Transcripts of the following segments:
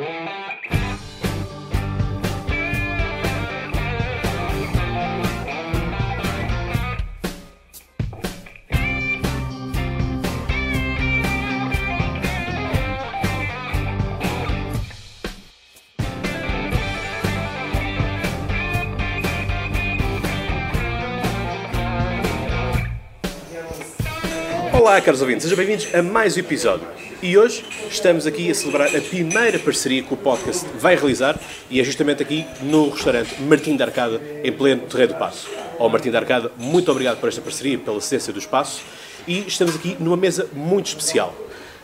Thank you. Olá, caros ouvintes, sejam bem-vindos a mais um episódio. E hoje estamos aqui a celebrar a primeira parceria que o podcast vai realizar e é justamente aqui no restaurante Martim da Arcada, em pleno Terreiro do Passo. Ó Martim da Arcada, muito obrigado por esta parceria, pela cedência do espaço e estamos aqui numa mesa muito especial.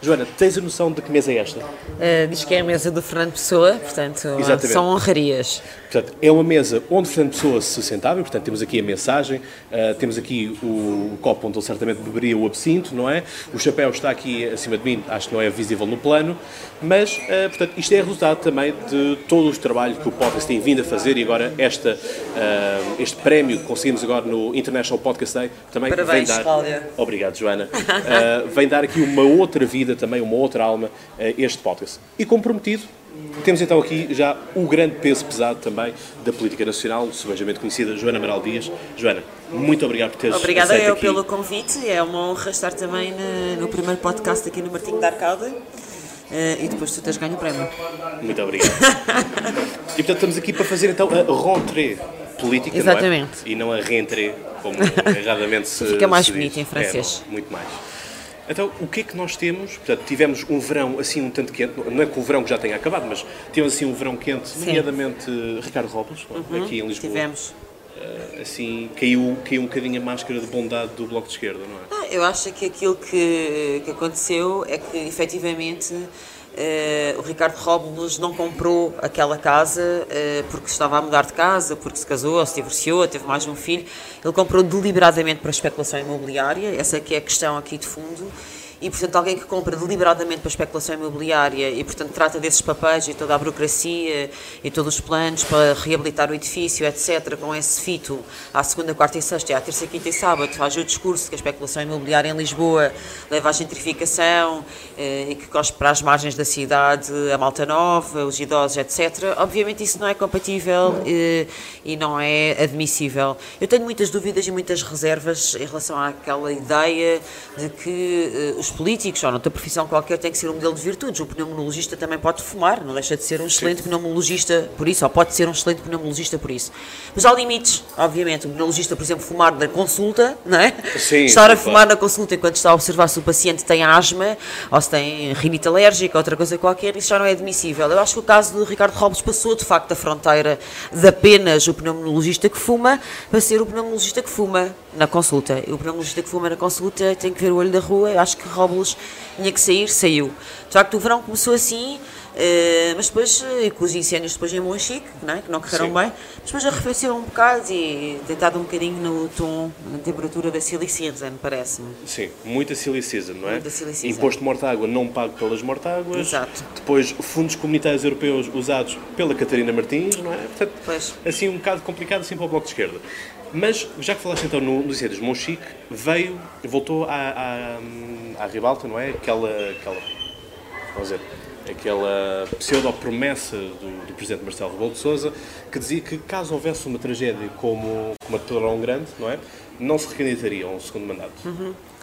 Joana, tens a noção de que mesa é esta? Uh, diz que é a mesa do Fernando Pessoa, portanto Exatamente. são honrarias. Portanto, é uma mesa onde Fernando Pessoa se sentava, e, portanto temos aqui a mensagem, uh, temos aqui o, copo onde ele certamente beberia o absinto, não é? O chapéu está aqui acima de mim, acho que não é visível no plano, mas, uh, portanto, isto é resultado também de todo o trabalho que o podcast tem vindo a fazer e agora esta, uh, este prémio que conseguimos agora no International Podcast Day também Parabéns, vem dar... Cláudia. Obrigado, Joana. Vem dar aqui uma outra vida, também uma outra alma a este podcast. E comprometido, temos então aqui já o grande peso pesado também da política nacional, subejamente conhecida Joana Amaral Dias. Joana, muito obrigado por teres Obrigada aceito eu aqui. pelo convite, é uma honra estar também no primeiro podcast aqui no Martinho da Arcada. Uh, e depois tu tens ganho o prémio. Muito obrigado. e portanto estamos aqui para fazer então a rentrée política, Exatamente. não é? E não a rentrée, como erradamente se Fica mais se diz. bonito em francês. É, muito mais. Então, o que é que nós temos? Portanto, tivemos um verão assim um tanto quente, não é que o verão que já tenha acabado, mas tivemos assim um verão quente, nomeadamente eh, Ricardo Robles, aqui em Lisboa. Uhum. Tivemos. Eh, assim, caiu, caiu um bocadinho a máscara de bondade do Bloco de Esquerda, não é? Ah, eu acho que aquilo que, que aconteceu é que efetivamente eh, o Ricardo Robles não comprou aquela casa eh, porque estava a mudar de casa, porque se casou, ou se divorciou, teve mais um filho. Ele comprou deliberadamente para especulação imobiliária, essa é que é a questão aqui de fundo. E, portanto, alguém que compra deliberadamente para especulação imobiliária e, portanto, trata desses papéis e toda a burocracia e todos os planos para reabilitar o edifício, etc., com esse fito à segunda, quarta e sexta, e à terça, quinta e sábado, faz o discurso que a especulação imobiliária em Lisboa leva à gentrificação eh, e que cospe para as margens da cidade a malta nova, os idosos, etc. Obviamente, isso não é compatível eh, e não é admissível. Eu tenho muitas dúvidas e muitas reservas em relação àquela ideia de que eh, os políticos, ou noutra profissão qualquer, têm que ser um modelo de virtudes. O pneumologista também pode fumar, não deixa de ser um excelente pneumologista por isso, ou pode ser um excelente pneumologista por isso. Mas há limites, obviamente. O pneumologista, por exemplo, fumar na consulta, não é? Sim, Estar a sim, fumar na consulta enquanto está a observar se o paciente tem asma, ou se tem rinite alérgica, outra coisa qualquer, isso já não é admissível. Eu acho que o caso do Ricardo Robles passou, de facto, a fronteira de apenas o pneumologista que fuma para ser o pneumologista que fuma na consulta. O pneumologista que fuma na consulta tem que ver o olho da rua. Eu acho que Robles tinha que sair, saiu. De facto, o verão começou assim, eh, mas depois, com os incêndios depois em Monchique, não é? que não correram Sim. bem, mas depois arrefeceu um bocado e deitado um bocadinho no tom, na temperatura da silicíada, me parece-me. Sim, muita silly season, não é? Muita silly season. Imposto de morta-água não pago pelas mortáguas. Exato. Depois, fundos comunitários europeus usados pela Catarina Martins, não é? Portanto, Pois. assim um bocado complicado assim para o Bloco de Esquerda. Mas, já que falaste então no, nos incêndios Monchique, veio, voltou à, à, à ribalta, não é? Aquela, aquela, vamos dizer, aquela pseudo-promessa do, do Presidente Marcelo Rebelo de Sousa que dizia que caso houvesse uma tragédia como, como a de Pedrão Grande, não é? Não se recandidataria a um segundo mandato.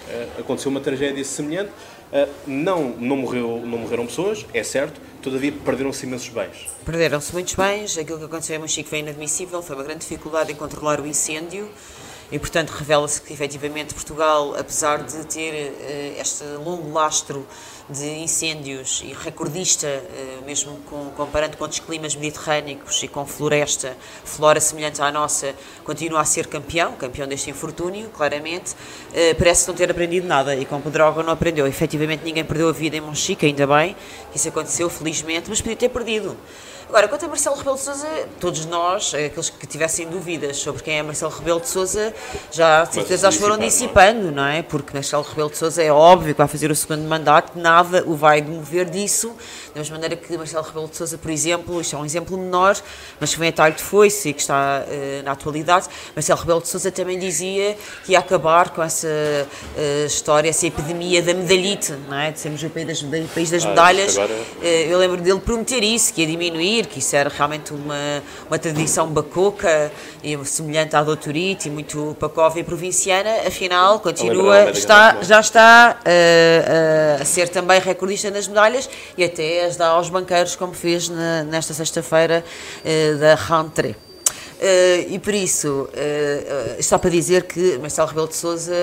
Eh, aconteceu uma tragédia semelhante. Eh, não, não, morreu, não morreram pessoas, é certo, todavia perderam-se imensos bens. Perderam-se muitos bens, aquilo que aconteceu em Monchique foi inadmissível, foi uma grande dificuldade em controlar o incêndio e, portanto, revela-se que, efetivamente, Portugal, apesar de ter eh, este longo lastro de incêndios e recordista, eh, mesmo com, comparando com outros climas mediterrâneos e com floresta, flora semelhante à nossa, continua a ser campeão, campeão deste infortúnio, claramente, eh, parece não ter aprendido nada e com Pedrógão não aprendeu. Efetivamente, ninguém perdeu a vida em Monchique, ainda bem que isso aconteceu, felizmente, mas podia ter perdido. Agora, quanto a Marcelo Rebelo de Sousa, todos nós, eh, aqueles que tivessem dúvidas sobre quem é Marcelo Rebelo de Sousa, já de certeza as foram dissipando, dissipando, não é? Porque Marcelo Rebelo de Sousa é óbvio que vai fazer o segundo mandato, nada o vai demover disso, da mesma maneira que Marcelo Rebelo de Sousa, por exemplo, isto é um exemplo menor, mas que vem a tarde foi-se e que está uh, na atualidade, Marcelo Rebelo de Sousa também dizia que ia acabar com essa uh, história, essa epidemia da medalhite, não é? de sermos o país das, o país das ah, medalhas. Agora... Uh, eu lembro dele prometer isso, que ia diminuir, que isso era realmente uma, uma tradição bacoca e semelhante à doutorite e muito pacova e provinciana, afinal continua, está, já está a ser também recordista nas medalhas e até as dá aos banqueiros, como fez na, nesta sexta-feira uh, da rentrée. Uh, e por isso, uh, uh, só para dizer que Marcelo Rebelo de Sousa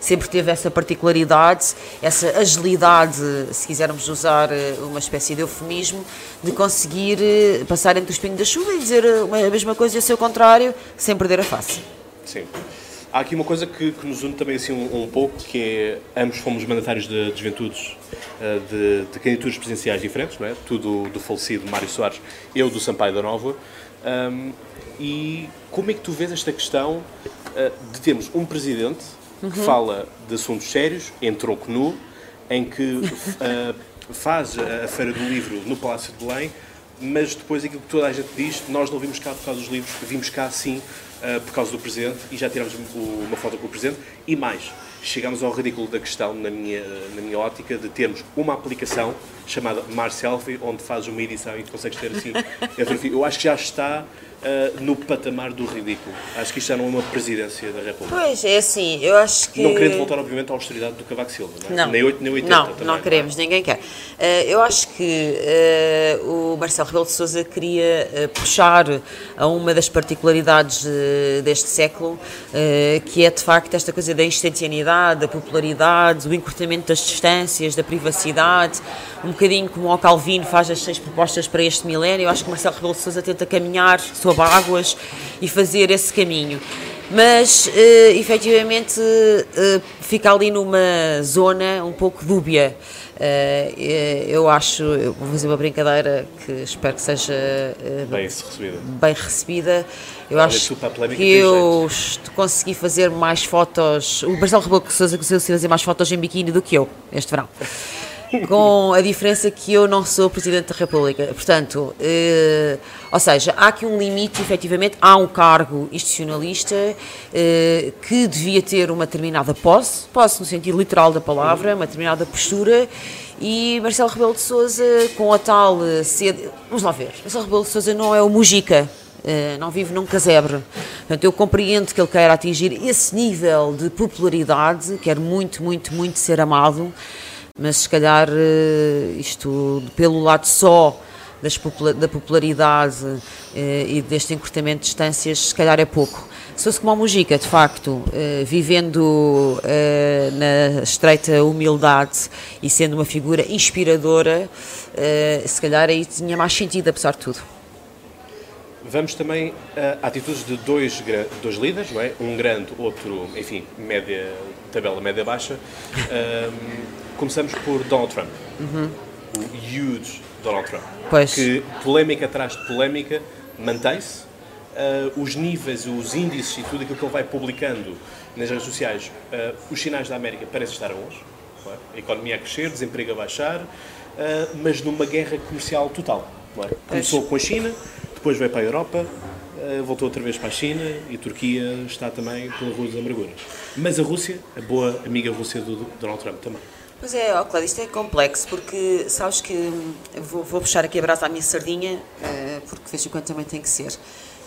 sempre teve essa particularidade, essa agilidade, se quisermos usar uma espécie de eufemismo, de conseguir passar entre o espinho da chuva e dizer a mesma coisa e o seu contrário, sem perder a face. Sim. Há aqui uma coisa que, que nos une também assim um, um, pouco, que é ambos fomos mandatários de, de juventudes de, de candidaturas presidenciais diferentes, não é? Tu do, do falecido Mário Soares, eu do Sampaio da Nova. Um, e como é que tu vês esta questão uh, de termos um presidente uhum. que fala de assuntos sérios, em tronco nu, em que uh, faz a Feira do Livro no Palácio de Belém, mas depois aquilo que toda a gente diz, nós não vimos cá por causa dos livros, vimos cá sim uh, por causa do Presidente e já tiramos uma foto com o Presidente. E mais, chegamos ao ridículo da questão, na minha, na minha ótica, de termos uma aplicação chamada Marselfie, onde fazes uma edição e consegues ter assim Eu acho que já está uh, no patamar do ridículo. Acho que isto já não é uma presidência da República. Pois, é assim, eu acho que... Não querendo voltar, obviamente, à austeridade do Cavaco Silva, não, é? não Nem 8 nem 80 Não, também, não queremos, não é? ninguém quer. Uh, eu acho que uh, o Marcelo Rebelo de Sousa queria puxar a uma das particularidades deste século, que é, de facto, esta coisa da instantaneidade, da popularidade, o encurtamento das distâncias, da privacidade, um bocadinho como o Calvino faz as seis propostas para este milénio, eu acho que Marcelo Rebelo de Sousa tenta caminhar sob águas e fazer esse caminho. Mas, uh, efetivamente, uh, fica ali numa zona um pouco dúbia. Uh, eu acho, eu vou fazer uma brincadeira que espero que seja uh, bem recebida. Bem recebida. Eu acho que eu consegui fazer mais fotos. O Marcelo Rebelo de Sousa conseguiu fazer mais fotos em biquíni do que eu este verão com a diferença que eu não sou Presidente da República. Portanto, eh, ou seja, há aqui um limite, efetivamente, há um cargo institucionalista eh, que devia ter uma determinada posse, posse no sentido literal da palavra, uma determinada postura, e Marcelo Rebelo de Sousa, com a tal eh, sede... Vamos lá ver, Marcelo Rebelo de Sousa não é o Mujica, Uh, não vive num casebre. Portanto, eu compreendo que ele queira atingir esse nível de popularidade, quer muito, muito, muito ser amado, mas se calhar eh, isto pelo lado só das, da popularidade eh, e deste encurtamento de distâncias, se calhar é pouco. Se fosse como a Mujica, de facto, eh, vivendo na estreita humildade e sendo uma figura inspiradora, se calhar aí tinha mais sentido, apesar de tudo. Vamos também a atitudes de dois, dois líderes, não é? Um grande, outro, enfim, média, tabela média-baixa. Um, Começamos por Donald Trump. Uhum. O huge Donald Trump. Pois. Que polémica atrás de polémica mantém-se. Uh, os níveis, os índices e tudo aquilo que ele vai publicando nas redes sociais, uh, os sinais da América parecem estar bons. É? A economia a crescer, desemprego a baixar, uh, mas numa guerra comercial total. É? Começou com a China, depois veio para a Europa, voltou outra vez para a China e a Turquia está também pela Rua das Amarguras. Mas a Rússia, a boa amiga Rússia do Donald Trump também. Pois é, ó, Cláudio, isto é complexo, porque sabes que vou, vou puxar aqui a brasa à minha sardinha, uh, porque de vez em quando também tem que ser.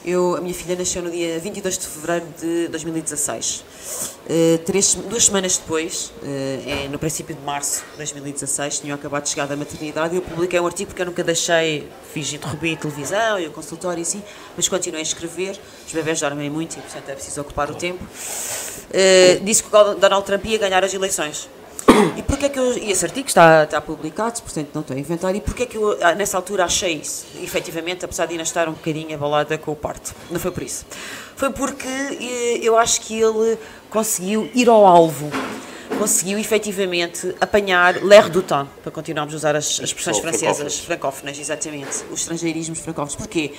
Eu, a minha filha nasceu no dia 22 de fevereiro de 2016. Uh, três, duas semanas depois, uh, é, no princípio de março de 2016, tinha acabado de chegar da maternidade e eu publiquei um artigo porque eu nunca deixei, fiz interromper a televisão e o consultório e assim, mas continuei a escrever. Os bebés dormem muito e, portanto, é preciso ocupar o tempo. Uh, disse que o Donald Trump ia ganhar as eleições. E porquê que eu, e esse artigo está, está publicado, portanto não estou a inventar, e porquê que eu ah, nessa altura achei isso? Efetivamente, apesar de ainda estar um bocadinho abalada com o parto. Não foi por isso. Foi porque eh, eu acho que ele conseguiu ir ao alvo conseguiu efetivamente apanhar l'air du temps, para continuarmos a usar as, as expressões francesas, francófonas, exatamente, os estrangeirismos francófonos. Porquê?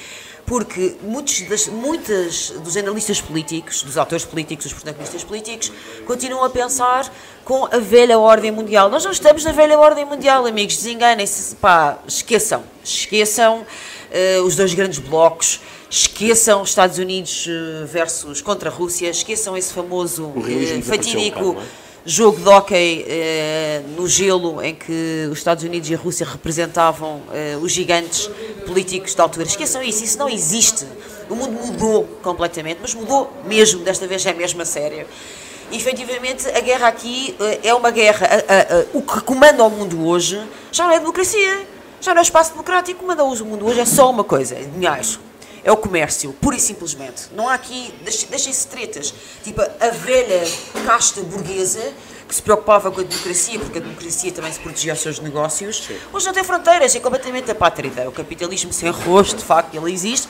Porque muitos, das, muitas dos analistas políticos, dos autores políticos, dos protagonistas políticos, continuam a pensar com a velha ordem mundial. Nós não estamos na velha ordem mundial, amigos, desenganem-se, pá, esqueçam, esqueçam eh, os dois grandes blocos, esqueçam Estados Unidos eh, versus contra a Rússia, esqueçam esse famoso um fatídico? Jogo de hóquei eh, no gelo em que os Estados Unidos e a Rússia representavam eh, os gigantes políticos da altura. Esqueçam isso, isso não existe. O mundo mudou completamente, mas mudou mesmo, desta vez é mesmo a sério. E, efetivamente, a guerra aqui eh, é uma guerra. a- a- a- o que comanda o mundo hoje já não é democracia, já não é espaço democrático. Comanda o mundo hoje é só uma coisa: é dinheiro. É o comércio, pura e simplesmente. Não há aqui, deixem- deixem-se tretas. Tipo, a velha casta burguesa que se preocupava com a democracia, porque a democracia também se protegia aos seus negócios, hoje não tem fronteiras, é completamente apátrida. O capitalismo sem rosto, de facto, ele existe.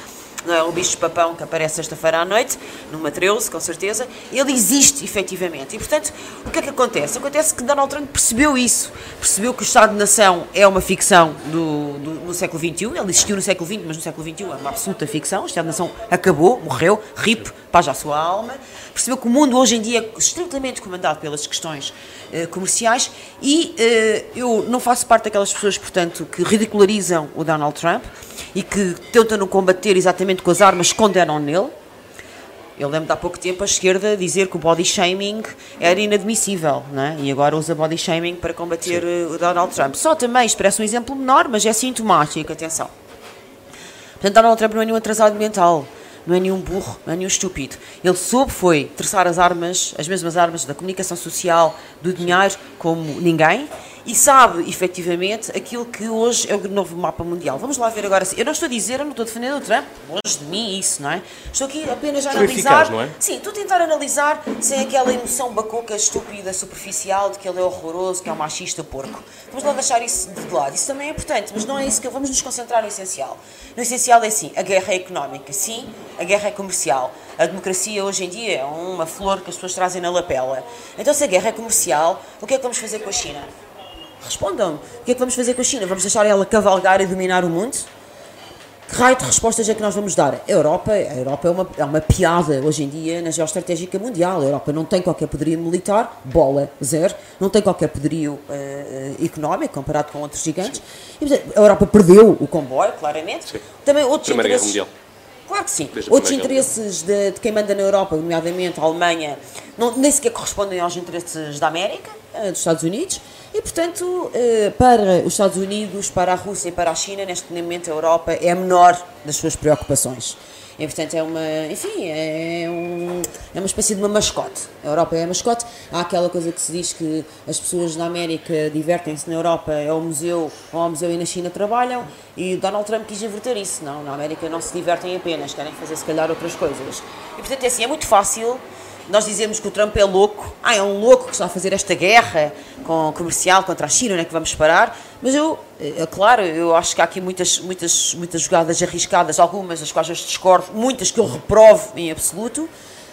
É o bicho papão que aparece sexta-feira à noite, numa 13, com certeza. Ele existe, efetivamente. E, portanto, o que é que acontece? Acontece que Donald Trump percebeu isso. Percebeu que o Estado-nação é uma ficção do, do, século XXI. Ele existiu no século XX, mas no século XXI é uma absoluta ficção. O Estado-nação acabou, morreu, rip, paz à sua alma. Percebeu que o mundo hoje em dia é estritamente comandado pelas questões eh, comerciais e eh, eu não faço parte daquelas pessoas, portanto, que ridicularizam o Donald Trump e que tentam combater exatamente com as armas que condenam nele. Eu lembro de há pouco tempo a esquerda dizer que o body shaming era inadmissível, não é? e agora usa body shaming para combater eh, o Donald Trump. Só também expressa um exemplo menor, mas é sintomático, atenção. Portanto, Donald Trump não é nenhum atrasado mental, não é nenhum burro, não é nenhum estúpido. Ele soube foi traçar as armas, as mesmas armas da comunicação social, do dinheiro, como ninguém, e sabe, efetivamente, aquilo que hoje é o novo mapa mundial. Vamos lá ver agora. Eu não estou a dizer, eu não estou a defender o Trump, longe de mim isso, não é? Estou aqui apenas a Foi analisar... eficaz, não é? Sim, estou a tentar analisar sem aquela emoção bacoca, estúpida, superficial de que ele é horroroso, que é um machista porco. Vamos lá deixar isso de lado. Isso também é importante, mas não é isso que vamos nos concentrar no essencial. No essencial é sim, a guerra é económica, sim, a guerra é comercial. A democracia hoje em dia é uma flor que as pessoas trazem na lapela. Então, se a guerra é comercial, o que é que vamos fazer com a China? Respondam. O que é que vamos fazer com a China? Vamos deixar ela cavalgar e dominar o mundo? Que raio de respostas é que nós vamos dar? A Europa, a Europa é, uma, é uma piada hoje em dia na geoestratégica mundial. A Europa não tem qualquer poderio militar, bola, zero. Não tem qualquer poderio eh, económico comparado com outros gigantes. E, portanto, a Europa perdeu o comboio, claramente. Sim. Também outros Primeira Guerra Mundial. Claro que sim. Desde Outros interesses de, de quem manda na Europa, nomeadamente a Alemanha, não, nem sequer correspondem aos interesses da América, eh, dos Estados Unidos. E, portanto, eh, para os Estados Unidos, para a Rússia e para a China, neste momento a Europa é a menor das suas preocupações. E, portanto, é uma, enfim, é, um, é uma espécie de uma mascote. A Europa é a mascote. Há aquela coisa que se diz que as pessoas na América divertem-se na Europa, é ao museu, ou ao museu e na China trabalham, e Donald Trump quis inverter isso. Não, na América não se divertem apenas, querem fazer se calhar outras coisas. E, portanto, é assim, é muito fácil nós dizemos que o Trump é louco, ah, é um louco que está a fazer esta guerra com, comercial contra a China, onde é que vamos parar? Mas eu, é claro, eu acho que há aqui muitas, muitas, muitas jogadas arriscadas, algumas das quais eu discordo, muitas que eu reprovo em absoluto,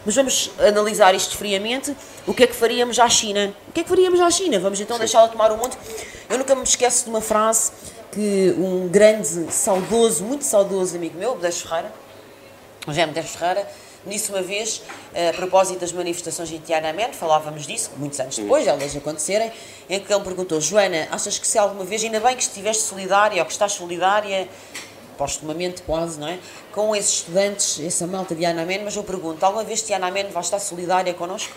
mas vamos analisar isto friamente. O que é que faríamos à China? O que é que faríamos à China? Vamos então deixá-la tomar o mundo? Eu nunca me esqueço de uma frase que um grande, saudoso, muito saudoso amigo meu, Modesto Ferreira, José Modesto Ferreira, disse uma vez, eh, a propósito das manifestações em Tiananmen, falávamos disso, muitos anos depois, elas acontecerem, em que ele perguntou, Joana, achas que se alguma vez, ainda bem que estiveste solidária, ou que estás solidária, postumamente quase, não é? Com esses estudantes, essa malta de Tiananmen, mas eu pergunto, alguma vez Tiananmen vai estar solidária connosco?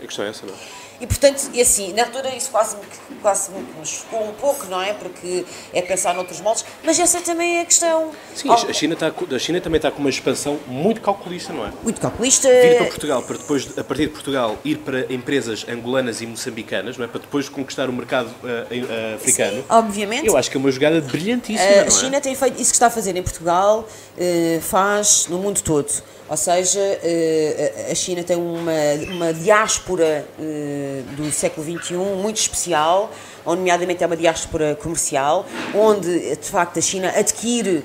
A questão é essa, não é? E portanto, e assim, na altura isso quase me, quase me me chocou um pouco, não é? Porque é pensar noutros moldes, mas essa também é a questão. Sim, a China, está, a China também está com uma expansão muito calculista, não é? Muito calculista. Vir para Portugal, para depois, a partir de Portugal, ir para empresas angolanas e moçambicanas, não é? Para depois conquistar o mercado eh, eh, africano. Sim, obviamente. Eu acho que é uma jogada brilhantíssima, A não é? China tem feito isso que está a fazer em Portugal, eh, faz no mundo todo. Ou seja, eh, a China tem uma, uma diáspora eh, do século XXI muito especial, onde, nomeadamente, é uma diáspora comercial, onde, de facto, a China adquire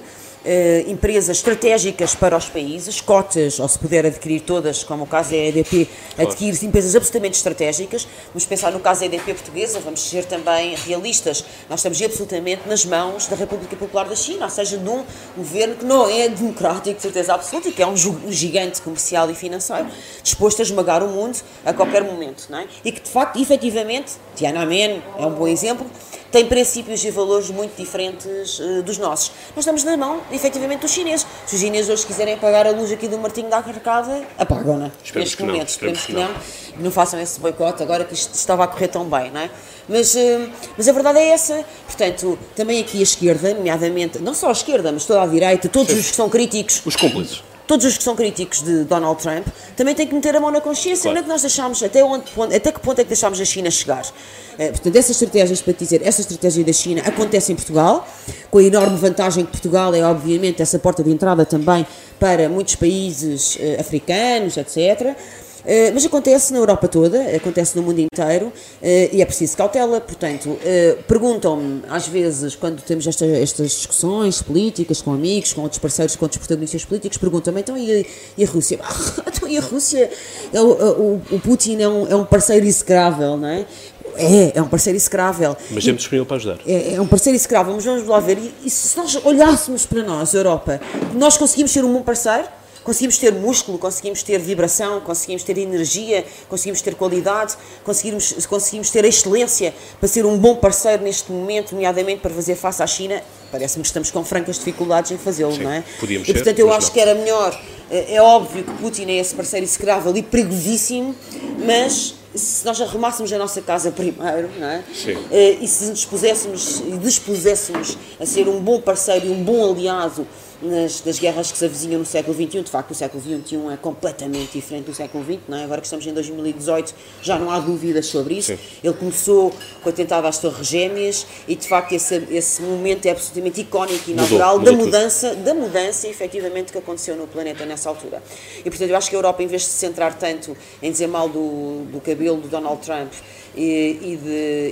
eh, empresas estratégicas para os países, cotas, ou se puder adquirir todas, como o caso da EDP, adquirir empresas absolutamente estratégicas. Vamos pensar no caso da EDP portuguesa, vamos ser também realistas. Nós estamos absolutamente nas mãos da República Popular da China, ou seja, de um governo que não é democrático, de certeza absoluta, e que é um gigante comercial e financeiro, disposto a esmagar o mundo a qualquer momento. Não é? E que, de facto, efetivamente, Tiananmen é um bom exemplo, tem princípios e valores muito diferentes uh, dos nossos. Nós estamos na mão, efetivamente, dos chineses. Se os chineses hoje quiserem apagar a luz aqui do Martinho da Arcada, apagam-na. Neste momento, esperemos que não. não. Não façam esse boicote agora que isto estava a correr tão bem, não é? Mas, uh, mas a verdade é essa. Portanto, também aqui a esquerda, nomeadamente, não só a esquerda, mas toda a direita, todos Sim. os que são críticos. Os cúmplices todos os que são críticos de Donald Trump também têm que meter a mão na consciência, claro. não é que nós deixamos, até, onde, até que ponto é que deixamos a China chegar. É, portanto, essas estratégias, para dizer, essa estratégia da China acontece em Portugal, com a enorme vantagem que Portugal é, obviamente, essa porta de entrada também para muitos países eh, africanos, etc. Uh, mas acontece na Europa toda, acontece no mundo inteiro uh, e é preciso cautela. Portanto, uh, perguntam-me, às vezes, quando temos esta, estas discussões políticas com amigos, com outros parceiros, com outros protagonistas políticos, perguntam-me então e a, e a Rússia? então e a Rússia? É o, o, o Putin é um, é um parceiro execrável, não é? É, é um parceiro execrável. Mas sempre disponível para ajudar. É, é, um parceiro execrável, mas vamos lá ver. E, e se nós olhássemos para nós, Europa, nós conseguimos ser um bom parceiro? Conseguimos ter músculo, conseguimos ter vibração, conseguimos ter energia, conseguimos ter qualidade, conseguimos, conseguimos ter excelência para ser um bom parceiro neste momento, nomeadamente para fazer face à China. Parece-me que estamos com francas dificuldades em fazê-lo, não é? Podíamos e portanto ser, eu acho não. que era melhor. É, é óbvio que Putin é esse parceiro execrável e perigosíssimo, mas se nós arrumássemos a nossa casa primeiro, não é? Sim. Eh, e se nos dispuséssemos e dispuséssemos a ser um bom parceiro e um bom aliado nas, das guerras que se avizinham no século XXI. De facto, o século XXI é completamente diferente do século XX, não é? Agora que estamos em 2018, já não há dúvidas sobre isso. Sim. Ele começou com o atentado às Torres Gêmeas e, de facto, esse, esse momento é absolutamente icónico e natural da mudança, da mudança, efetivamente, que aconteceu no planeta nessa altura. E, portanto, eu acho que a Europa, em vez de se centrar tanto em dizer mal do, do cabelo do Donald Trump e,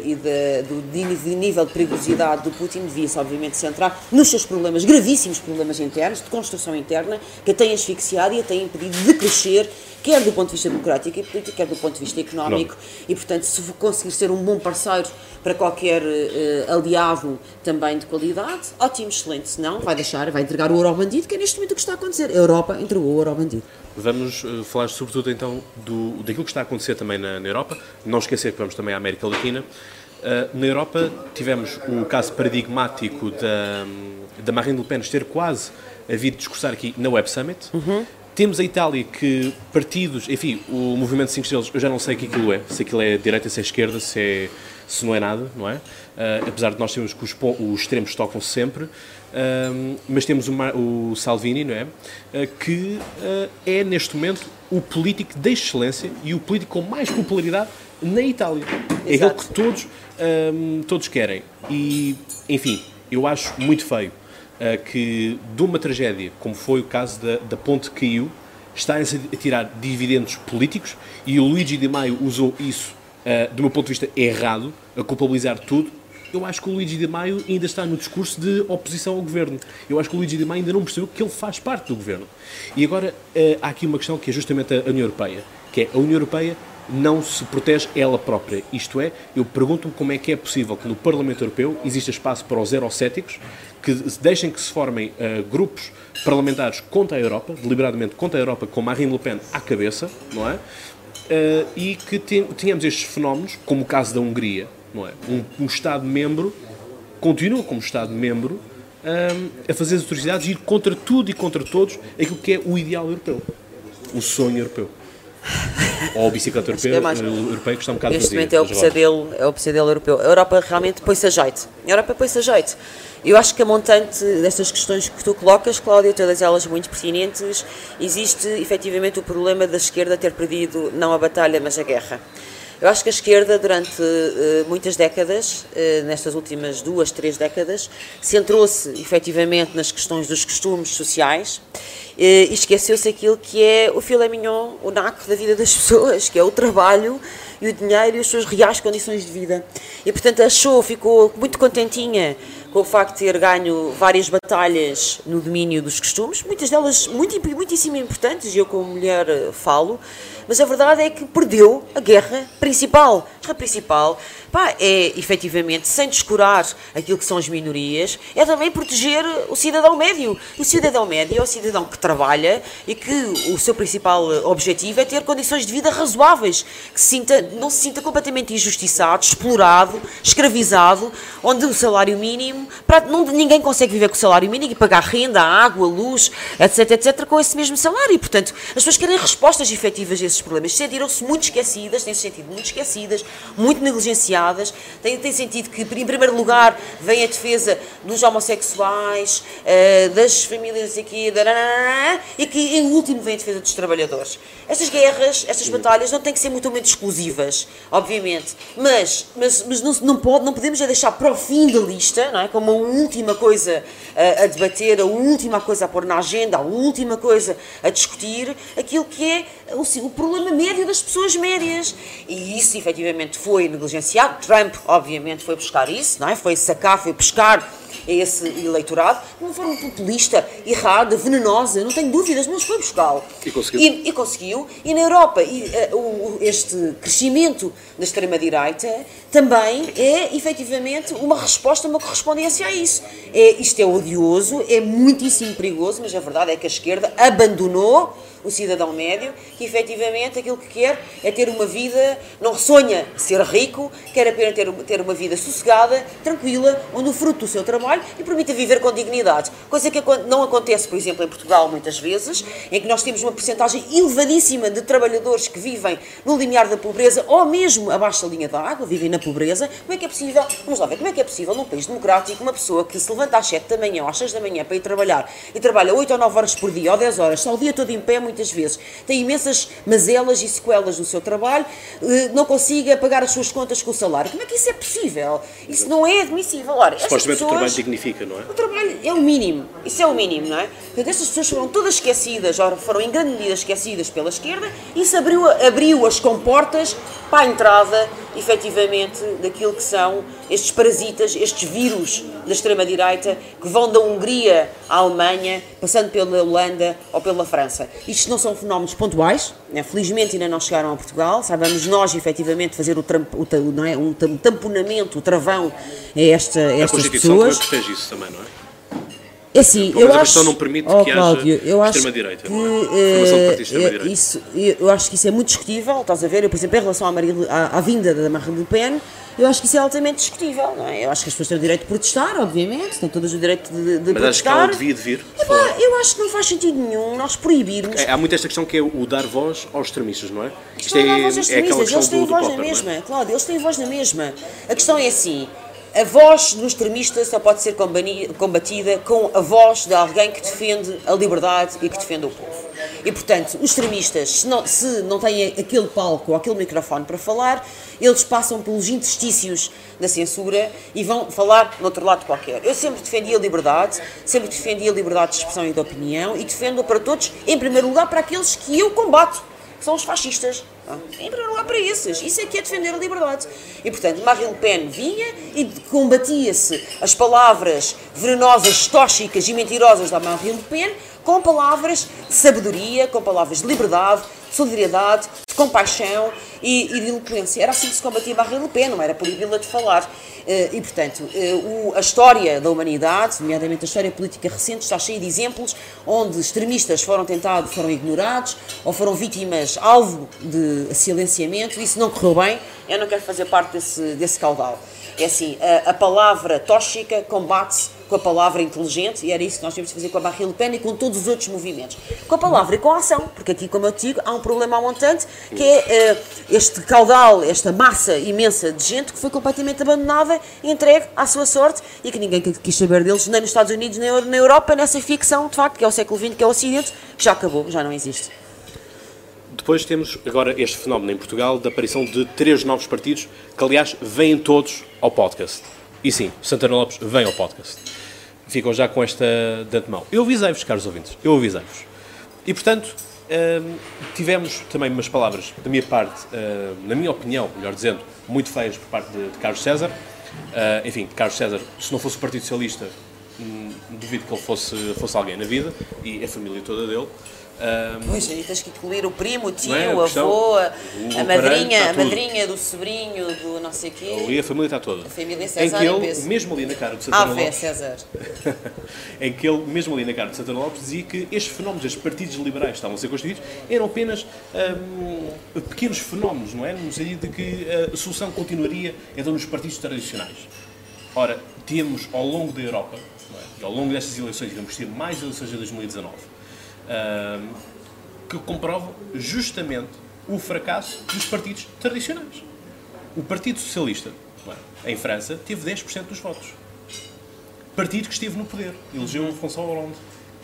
e, de, do de nível de perigosidade do Putin devia-se, obviamente, centrar nos seus problemas, gravíssimos problemas internos, de construção interna, que a têm asfixiado e a têm impedido de crescer, quer do ponto de vista democrático e político, quer do ponto de vista económico. Não. E, portanto, se conseguir ser um bom parceiro para qualquer uh, aliado também de qualidade, ótimo, excelente. Se não, vai deixar, vai entregar o ouro ao bandido, que é neste momento o que está a acontecer. A Europa entregou o ouro ao bandido. Vamos uh, falar sobretudo então do, daquilo que está a acontecer também na, na Europa. Não esquecer que vamos também à América Latina. Uh, na Europa tivemos o caso paradigmático da, da Marine Le Pen ter quase havido discursar aqui na Web Summit. Uhum. Temos a Itália que partidos, enfim, o movimento 5 estrelas, eu já não sei o que aquilo é, se aquilo é direita, se é esquerda, se, é, se não é nada, não é? Uh, apesar de nós termos que os, os extremos tocam sempre, um, mas temos o, o, Salvini, não é? Uh, que uh, é, neste momento, o político de excelência e o político com mais popularidade na Itália. Exato. É aquele que todos, todos querem. E, enfim, eu acho muito feio uh, que, de uma tragédia, como foi o caso da, da ponte que caiu, estarem-se a tirar dividendos políticos e o Luigi Di Maio usou isso, do meu ponto de vista, errado, a culpabilizar tudo eu acho que o Luigi Di Maio ainda está no discurso de oposição ao governo. Eu acho que o Luigi Di Maio ainda não percebeu que ele faz parte do governo. E agora uh, há aqui uma questão que é justamente a União Europeia, que é a União Europeia não se protege ela própria. Isto é, eu pergunto-me como é que é possível que no Parlamento Europeu exista espaço para os eurocéticos que deixem que se formem uh, grupos parlamentares contra a Europa, deliberadamente contra a Europa, com Marine Le Pen à cabeça, não é? Uh, e que tenhamos estes fenómenos, como o caso da Hungria, não é? Um, um Estado-membro continua como Estado-membro um, a fazer as atrocidades e ir contra tudo e contra todos aquilo que é o ideal europeu, o sonho europeu. Ou a bicicleta europeu, é mais, europeia que está um bocado Este momento é o, pesadelo, é o pesadelo europeu. A Europa realmente põe-se a jeito. A Europa põe-se a jeito. Eu acho que a montante destas questões que tu colocas, Cláudia, todas elas muito pertinentes, existe efetivamente o problema da esquerda ter perdido não a batalha, mas a guerra. Eu acho que a esquerda, durante uh, muitas décadas, uh, nestas últimas duas, três décadas, centrou-se efetivamente nas questões dos costumes sociais e esqueceu-se aquilo que é o filé mignon, o naco da vida das pessoas, que é o trabalho e o dinheiro e as suas reais condições de vida. E, portanto, achou, ficou muito contentinha com o facto de ter ganho várias batalhas no domínio dos costumes, muitas delas muito, muitíssimo importantes, e eu como mulher eh, falo, mas a verdade é que perdeu a guerra principal. A guerra principal pá, é, efetivamente, sem descurar aquilo que são as minorias, é também proteger o cidadão médio. O cidadão médio é o cidadão que trabalha e que o seu principal objetivo é ter condições de vida razoáveis, que se sinta, não se sinta completamente injustiçado, explorado, escravizado, onde o salário mínimo, para, não, ninguém consegue viver com o salário mínimo e pagar renda, água, luz, etc, etc, com esse mesmo salário. E, portanto, as pessoas querem respostas efetivas a problemas. Sentiram-se muito esquecidas, têm-se sentido muito esquecidas, muito negligenciadas, têm, têm sentido que, em primeiro lugar, vem a defesa dos homossexuais, uh, das famílias aqui, e que, em último, vem a defesa dos trabalhadores. Estas guerras, estas batalhas, não têm que ser mutuamente exclusivas, obviamente, mas, mas, mas não, não, pode, não podemos já deixar para o fim da lista, não é? como a última coisa a, a debater, a última coisa a pôr na agenda, a última coisa a discutir, aquilo que é o, o problema médio das pessoas médias. E isso, efetivamente, foi negligenciado. Trump, obviamente, foi buscar isso, não é? foi sacar, foi pescar esse eleitorado de uma forma populista, errada, venenosa, não tenho dúvidas, mas foi buscá-lo. E conseguiu. E, e, conseguiu. E na Europa, e, uh, o, este crescimento da extrema-direita também é, efetivamente, uma resposta, uma correspondência a isso. É, isto é odioso, é muitíssimo perigoso, mas a verdade é que a esquerda abandonou o cidadão médio, que efetivamente aquilo que quer é ter uma vida, não sonha ser rico, quer apenas ter, ter uma vida sossegada, tranquila, onde o fruto do seu trabalho lhe permita viver com dignidade. Coisa que não acontece, por exemplo, em Portugal muitas vezes, em que nós temos uma porcentagem elevadíssima de trabalhadores que vivem no limiar da pobreza ou mesmo abaixo da linha da água, vivem na pobreza. Como é que é possível? Vamos lá ver, como é que é possível num país democrático uma pessoa que se levanta às 7 da manhã ou às 6 da manhã para ir trabalhar e trabalha 8 ou 9 horas por dia ou 10 horas, está o dia todo em pé, muito muitas vezes tem imensas mazelas e sequelas no seu trabalho, eh, não consiga pagar as suas contas com o salário. Como é que isso é possível? Isso não é admissível. Ora, Supostamente pessoas, o trabalho dignifica, não é? O trabalho é o mínimo. Isso é o mínimo, não é? Portanto, estas pessoas foram todas esquecidas, ou foram em grande medida esquecidas pela esquerda, e isso abriu, abriu as comportas para a entrada, efetivamente, daquilo que são estes parasitas, estes vírus da extrema-direita, que vão da Hungria à Alemanha, passando pela Holanda ou pela França. Isto não são fenómenos pontuais, né? felizmente ainda não chegaram a Portugal, sabemos nós, efetivamente, fazer o, tramp, o, não é? um tamponamento, o travão a, esta, a estas a pessoas. A Constituição protege isso também, não é? É assim, eu acho, não permite oh, que Cláudio, haja eu acho extrema-direita, que, é? é, isso, eu acho que isso é muito discutível, estás a ver? Eu, por exemplo, em relação à, à, à vinda da Marine Le Pen, eu acho que isso é altamente discutível, não é? Eu acho que as pessoas têm o direito de protestar, obviamente, têm todas o direito de, de Mas protestar. acho que ela devia de vir. Epá, eu acho que não faz sentido nenhum nós proibirmos. É, há muito esta questão que é o dar voz aos extremistas, não é? Isto é, voz é aquela questão eles têm do, voz do Popper, na mesma, é? Cláudio, eles têm voz na mesma. A questão é assim, a voz do extremista só pode ser combatida com a voz de alguém que defende a liberdade e que defende o povo. E, portanto, os extremistas, se não, se não têm aquele palco ou aquele microfone para falar, eles passam pelos interstícios da censura e vão falar no outro lado qualquer. Eu sempre defendi a liberdade, sempre defendi a liberdade de expressão e de opinião e defendo-a para todos, em primeiro lugar para aqueles que eu combato, que são os fascistas. Em primeiro lugar para esses. Isso é que é defender a liberdade. E, portanto, Marine Le Pen vinha e combatia-se as palavras venenosas, tóxicas e mentirosas da Marine Le Pen com palavras de sabedoria, com palavras de liberdade, de solidariedade, de compaixão e, e de eloquência. Era assim que se combatia Marine Le Pen, não era proibi-la de falar. Eh, e, portanto, eh, a história da humanidade, nomeadamente a história política recente, está cheia de exemplos onde extremistas foram tentados, foram ignorados ou foram vítimas alvo de silenciamento. Isso não correu bem. Eu não quero fazer parte desse, desse caudal. É assim, a, a palavra tóxica combate-se com a palavra inteligente, e era isso que nós tínhamos de fazer com a Le Pen e com todos os outros movimentos. Com a palavra e com a ação, porque aqui, como eu digo, há um problema montante, que é uh, este caudal, esta massa imensa de gente que foi completamente abandonada e entregue à sua sorte e que ninguém quis saber deles, nem nos Estados Unidos, nem na Europa, nessa ficção, de facto, que é o século XX, que é o Ocidente, que já acabou, já não existe. Depois temos agora este fenómeno em Portugal da aparição de três novos partidos, que aliás vêm todos ao podcast. E sim, Santana Lopes vem ao podcast. Ficam já com esta de antemão. Eu avisei-vos, caros ouvintes, eu avisei-vos. E portanto, hum, tivemos também umas palavras da minha parte, hum, na minha opinião, melhor dizendo, muito feias por parte de, de Carlos César, Uh, enfim, Carlos César, se não fosse o Partido Socialista, hum, duvido que ele fosse, fosse alguém na vida, e a família toda dele. Um, pois, aí tens que incluir o primo, o tio, é? o avô, a, o madrinha, tá a madrinha do sobrinho, do não sei quê. Ali a família está toda. A família César, em que ele, mesmo ali na cara de Santana ah, Lopes... César. em que ele, mesmo ali na cara de Santana Lopes, dizia que estes fenómenos, estes partidos liberais que estavam a ser constituídos, eram apenas um, pequenos fenómenos, não é? No sentido de que a solução continuaria então nos partidos tradicionais. Ora, temos ao longo da Europa, é? e ao longo destas eleições, e vamos ter mais eleições em 2019, um, que comprovam justamente o fracasso dos partidos tradicionais. O Partido Socialista, é? em França, teve 10% dos votos. Partido que esteve no poder, elegeu o François Hollande,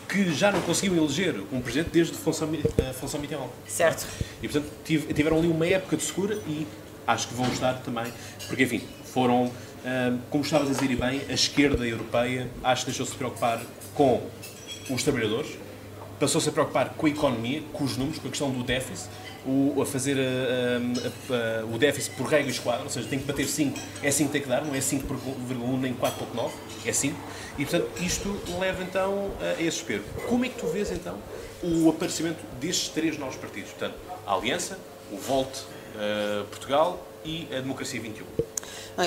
que já não conseguiu eleger um presidente desde François Mitterrand. Certo. E, portanto, tiveram ali uma época de segura e acho que vão estar também, porque, enfim, foram, como estava a dizer e bem, a esquerda europeia acho que deixou-se preocupar com os trabalhadores, passou-se a preocupar com a economia, com os números, com a questão do déficit, o, a fazer a, a, a, o déficit por regra e esquadra, ou seja, tem que bater 5, é 5 que tem que dar, não é 5,1 nem 4,9, é 5. E, portanto, isto leva então a esse espelho. Como é que tu vês então o aparecimento destes três novos partidos? Portanto, a Aliança, o Volte uh, Portugal e a Democracia 21.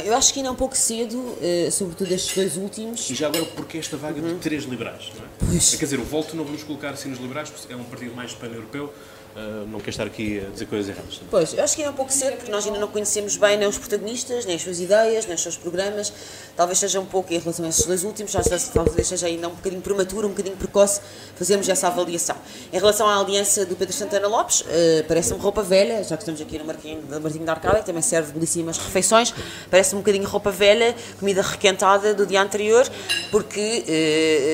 Eu acho que ainda é um pouco cedo, uh, sobretudo estes dois últimos. E já agora, porque esta vaga uhum. de três liberais? Não é? Pois. Quer dizer, o Volte não vamos colocar assim nos liberais, porque é um partido mais pan-europeu. Uh, não quero estar aqui a dizer coisas erradas. Pois, eu acho que é um pouco cedo, porque nós ainda não conhecemos bem nem os protagonistas, nem as suas ideias, nem os seus programas. Talvez seja um pouco em relação a estes dois últimos, talvez seja ainda um bocadinho prematuro, um bocadinho precoce fazermos essa avaliação. Em relação à aliança do Pedro Santana Lopes, uh, parece-me roupa velha, já que estamos aqui no Marquinho, Martinho da Arcada, que também serve belíssimas refeições, parece-me um bocadinho roupa velha, comida requentada do dia anterior, porque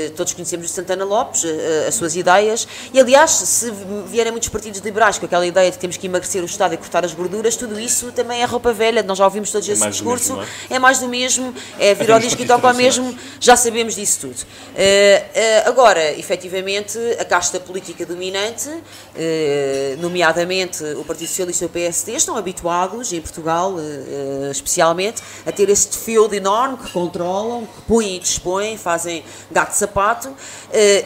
uh, todos conhecemos o Santana Lopes, as suas ideias, e aliás, se vierem muitos partidos partidos liberais com aquela ideia de que temos que emagrecer o Estado e cortar as gorduras, tudo isso também é roupa velha, nós já ouvimos todos é esse discurso, mesmo, é? é? mais do mesmo, é vir ao disco e toca ao mesmo, já sabemos disso tudo. Uh, uh, agora, efetivamente, a casta política dominante, uh, nomeadamente o Partido Socialista e o PSD, estão habituados, em Portugal especialmente, a ter este feudo enorme que controlam, que põem e dispõem, fazem gato-sapato,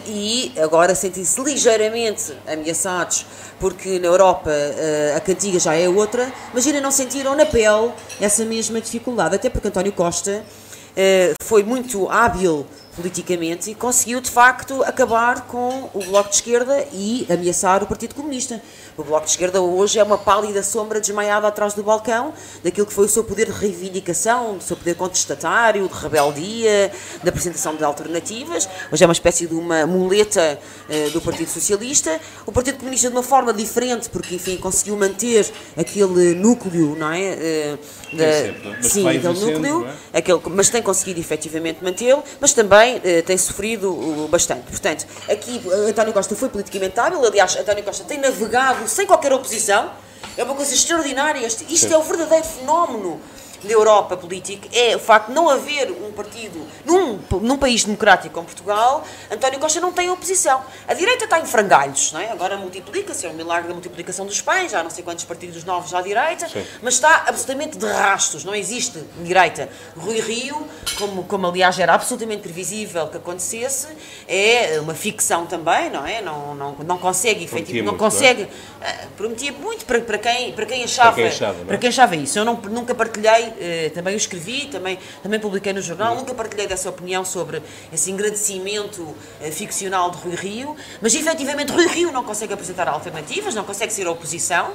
e agora sentem-se ligeiramente ameaçados porque na Europa uh, a cantiga já é outra, mas ainda não sentiram na pele essa mesma dificuldade, até porque António Costa uh, foi muito hábil politicamente e conseguiu de facto acabar com o Bloco de Esquerda e ameaçar o Partido Comunista. O Bloco de Esquerda hoje é uma pálida sombra desmaiada atrás do balcão daquilo que foi o seu poder de reivindicação, do seu poder contestatário, de rebeldia, da apresentação de alternativas. Hoje é uma espécie de uma muleta uh, do Partido Socialista. O Partido Comunista de uma forma diferente, porque enfim conseguiu manter aquele núcleo, não é? Uh, da, sempre, sim, aquele núcleo, é? aquele, mas tem conseguido efetivamente mantê-lo, mas também uh, tem sofrido bastante. Portanto, aqui António Costa foi politicamente hábil, aliás, António Costa tem navegado sem qualquer oposição, é uma coisa extraordinária. Isto, é o verdadeiro fenómeno da Europa política é o facto de não haver um partido num, num país democrático como Portugal, António Costa não tem oposição. A direita está em frangalhos, não é? agora multiplica-se, é um milagre da multiplicação dos pães, já não sei quantos partidos novos à direita, Sim. mas está absolutamente de rastos, não existe direita. Rui Rio, como, como aliás era absolutamente previsível que acontecesse, é uma ficção também, não é? Não, não, não consegue, efetivamente, não consegue, não é? prometia muito para, para, quem, para quem achava, para quem achava, é? para quem achava isso. Eu não, nunca partilhei eh, também o escrevi, também, também publiquei no jornal, nunca partilhei dessa opinião sobre esse engrandecimento eh, ficcional de Rui Rio, mas efetivamente Rui Rio não consegue apresentar alternativas, não consegue ser oposição,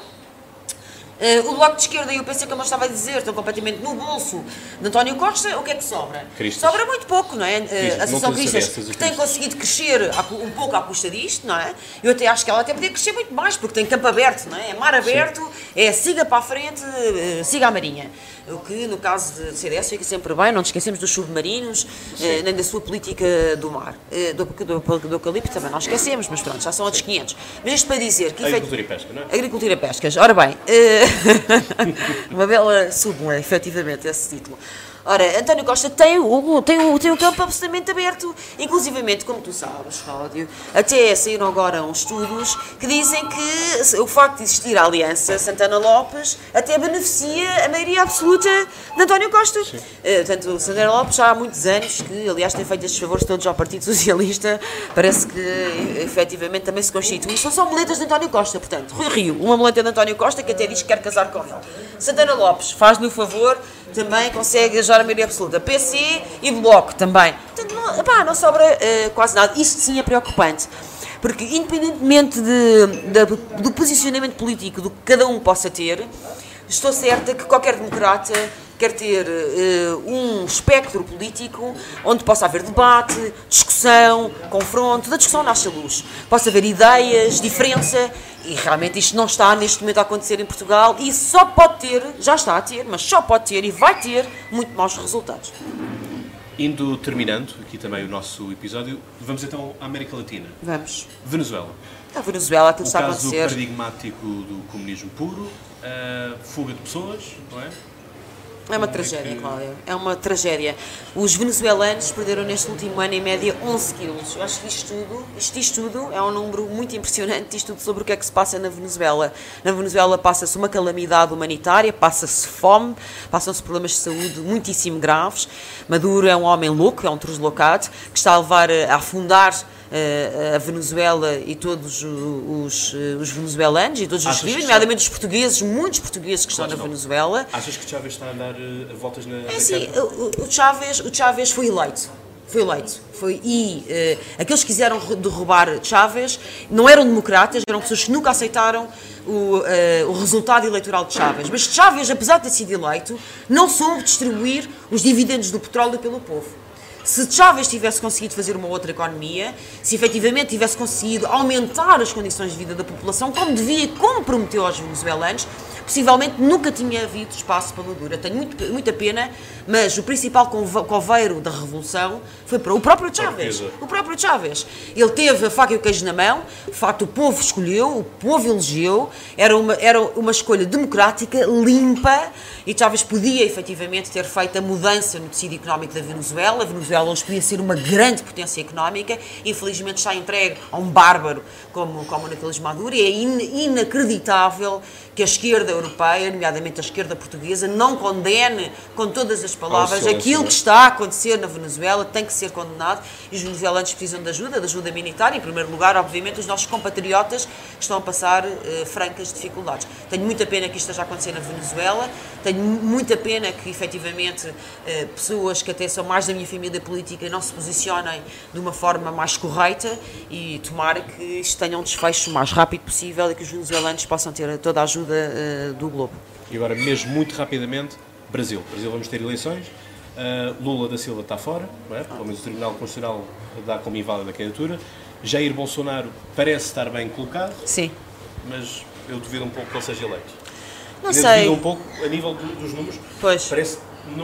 Uh, o Bloco de Esquerda e o PC, como eu estava a dizer, estão completamente no bolso de António Costa. O que é que sobra? Cristas. Sobra muito pouco, não é? Uh, a Associação Cristas, que tem conseguido crescer um pouco à custa disto, não é? Eu até acho que ela até podia crescer muito mais, porque tem campo aberto, não é? É mar aberto, Sim. é siga para a frente, uh, siga a Marinha. O que, no caso de CDS, fica sempre bem, não nos esquecemos dos submarinos, nem da sua política do mar. do, do, do, do eucalipto também não esquecemos, mas pronto, já são outros 500. Mas isto para dizer que... Agricultura efeito, e pesca, não é? Agricultura e pescas. Ora bem... Uma bela súmula, efetivamente, esse título. Ora, António Costa tem o, tem o, tem o campo absolutamente aberto, inclusivamente, como tu sabes, Cláudio, até saíram agora uns estudos que dizem que o facto de existir a aliança Santana Lopes até beneficia a maioria absoluta de António Costa. Sim. Uh, portanto, Santana Lopes já há muitos anos que, aliás, tem feito estes favores todos ao Partido Socialista, parece que efetivamente também se constitui. São só moletas de António Costa, portanto. Rui Rio, uma muleta de António Costa que até diz que quer casar com ele. Santana Lopes faz-lhe o favor também consegue já a maioria absoluta. PC e Bloco também. Portanto, não, não sobra uh, quase nada. Isto sim é preocupante. Porque, independentemente de, de, do posicionamento político do que cada um possa ter, estou certa que qualquer democrata quer ter uh, um espectro político onde possa haver debate, discussão, confronto, da discussão nasce a luz. Possa haver ideias, diferença, e realmente isto não está neste momento a acontecer em Portugal e só pode ter, já está a ter, mas só pode ter e vai ter muito maus resultados. Indo terminando aqui também o nosso episódio, vamos então à América Latina. Vamos. Venezuela. A Venezuela, aquilo está a acontecer. O caso paradigmático do comunismo puro, a fuga de pessoas, não é? É uma tragédia, Cláudia. É uma tragédia. Os venezuelanos perderam neste último ano, em média, 11 quilos. Eu acho que isto tudo, isto, isto tudo é um número muito impressionante, isto tudo sobre o que é que se passa na Venezuela. Na Venezuela passa-se uma calamidade humanitária, passa-se fome, passam-se problemas de saúde muitíssimo graves. Maduro é um homem louco, é um deslocado, que está a levar a afundar a Venezuela e todos os, os venezuelanos e todos os vivos, nomeadamente os portugueses, muitos portugueses que estão na Venezuela. Achas que Chávez está a dar uh, voltas na. É assim, o, o, Chávez, o Chávez foi eleito. Foi eleito. Foi, e uh, aqueles que quiseram derrubar Chávez não eram democratas, eram pessoas que nunca aceitaram o, uh, o resultado eleitoral de Chávez. Mas Chávez, apesar de ter sido eleito, não soube distribuir os dividendos do petróleo pelo povo. Se Chávez tivesse conseguido fazer uma outra economia, se efetivamente tivesse conseguido aumentar as condições de vida da população, como devia e como prometeu aos venezuelanos, possivelmente nunca tinha havido espaço para Maduro. Tenho muito, muita pena, mas o principal coveiro da revolução foi para o próprio Chávez. O próprio Chávez. Ele teve a faca e o queijo na mão, de facto o povo escolheu, o povo elegeu, era uma, era uma escolha democrática, limpa, e Chávez podia efetivamente ter feito a mudança no tecido económico da Venezuela. A Venezuela hoje podia ser uma grande potência económica, infelizmente está entregue a um bárbaro como, como Nicolás Maduro, e é in, inacreditável que a esquerda europeia, nomeadamente a esquerda portuguesa, não condene com todas as palavras aquilo que está a acontecer na Venezuela, tem que ser condenado e os venezuelanos precisam de ajuda, de ajuda militar, em primeiro lugar, obviamente, os nossos compatriotas que estão a passar uh, francas dificuldades. Tenho muita pena que isto esteja a acontecer na Venezuela, tenho muita pena que, efetivamente, uh, pessoas que até são mais da minha família política não se posicionem de uma forma mais correta e tomara que isto tenha um desfecho o mais rápido possível e que os venezuelanos possam ter toda a ajuda uh, do Globo. E agora, mesmo muito rapidamente, Brasil. Brasil vamos ter eleições. Uh, Lula da Silva está fora, não é? pelo menos o Tribunal Constitucional dá como inválida a candidatura. Jair Bolsonaro parece estar bem colocado, Sim. mas eu duvido um pouco que ele seja eleito. Não eu sei. Duvido um pouco, a nível do, dos números, pois. parece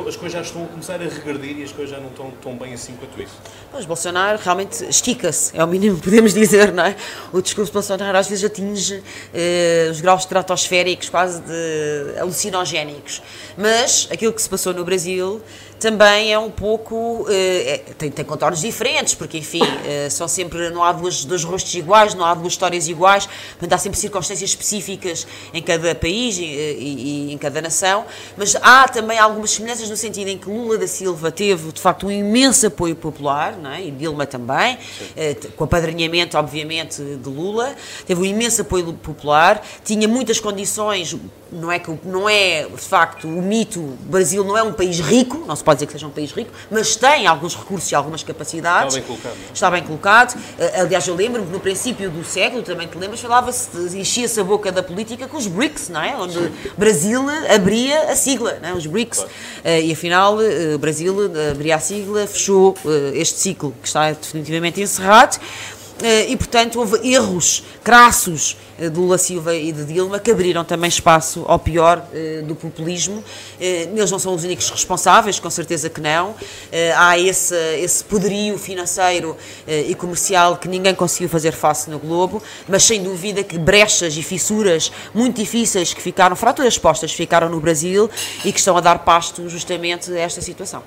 as coisas já estão a começar a regredir e as coisas já não estão tão bem assim quanto isso. Pois, Bolsonaro realmente estica-se, é o mínimo que podemos dizer, não é? O discurso de Bolsonaro às vezes atinge eh, os graus estratosféricos, quase de alucinogénicos. Mas aquilo que se passou no Brasil também é um pouco. Eh, é, tem, tem contornos diferentes, porque, enfim, eh, são sempre. Não há duas, dois rostos iguais, não há duas histórias iguais, portanto, há sempre circunstâncias específicas em cada país e, e, e, em cada nação, mas há também algumas semelhanças no sentido em que Lula da Silva teve, de facto, um imenso apoio popular, não é? e Dilma também, eh, com apadrinhamento, obviamente, de Lula, teve um imenso apoio popular, tinha muitas condições não é que não é de facto o mito o Brasil não é um país rico não se pode dizer que seja um país rico mas tem alguns recursos e algumas capacidades está bem colocado é? está bem colocado eh, aliás eu lembro-me que no princípio do século também te lembras falava-se enchia-se a boca da política com os BRICS não é onde Sim. Brasil abria a sigla não é? os BRICS claro. Eh, e afinal Brasil abria a sigla fechou este ciclo que está definitivamente encerrado eh, e, portanto, houve erros crassos eh, de Lula Silva e de Dilma que abriram também espaço ao pior eh, do populismo. Eles não são os únicos responsáveis, com certeza que não. Há esse, esse poderio financeiro e comercial que ninguém conseguiu fazer face no Globo, mas sem dúvida que brechas e fissuras muito difíceis que ficaram, fraturas expostas, ficaram no Brasil e que estão a dar pasto justamente a esta situação.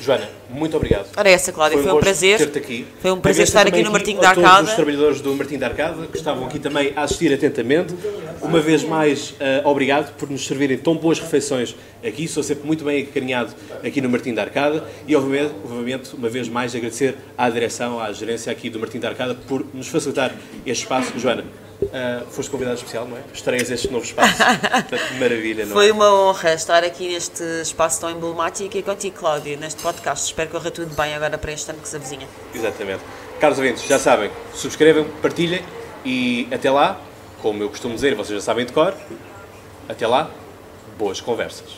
Joana, muito obrigado. Ora, essa, Cláudia, foi um, foi um prazer. Ter-te aqui. Foi um prazer estar aqui no Martinho da Arcada. todos os trabalhadores do Martinho da Arcada que estavam aqui também a assistir atentamente. Uma vez mais, uh, obrigado por nos servirem tão boas refeições aqui. Sou sempre muito bem acarinhado aqui no Martinho da Arcada. E, obviamente, obviamente, uma vez mais, agradecer à direção, à gerência aqui do Martinho da Arcada por nos facilitar este espaço. Joana, Uh, foste convidado especial, não é? Estreias este novo espaço. Maravilha, não Foi é? uma honra estar aqui neste espaço tão emblemático e contigo, Cláudio, neste podcast. Espero que corra tudo bem agora para este ano que se avizinha. Exatamente. Caros ouvintes, já sabem, subscrevam, partilhem e até lá, como eu costumo dizer, vocês já sabem de cor, até lá, boas conversas.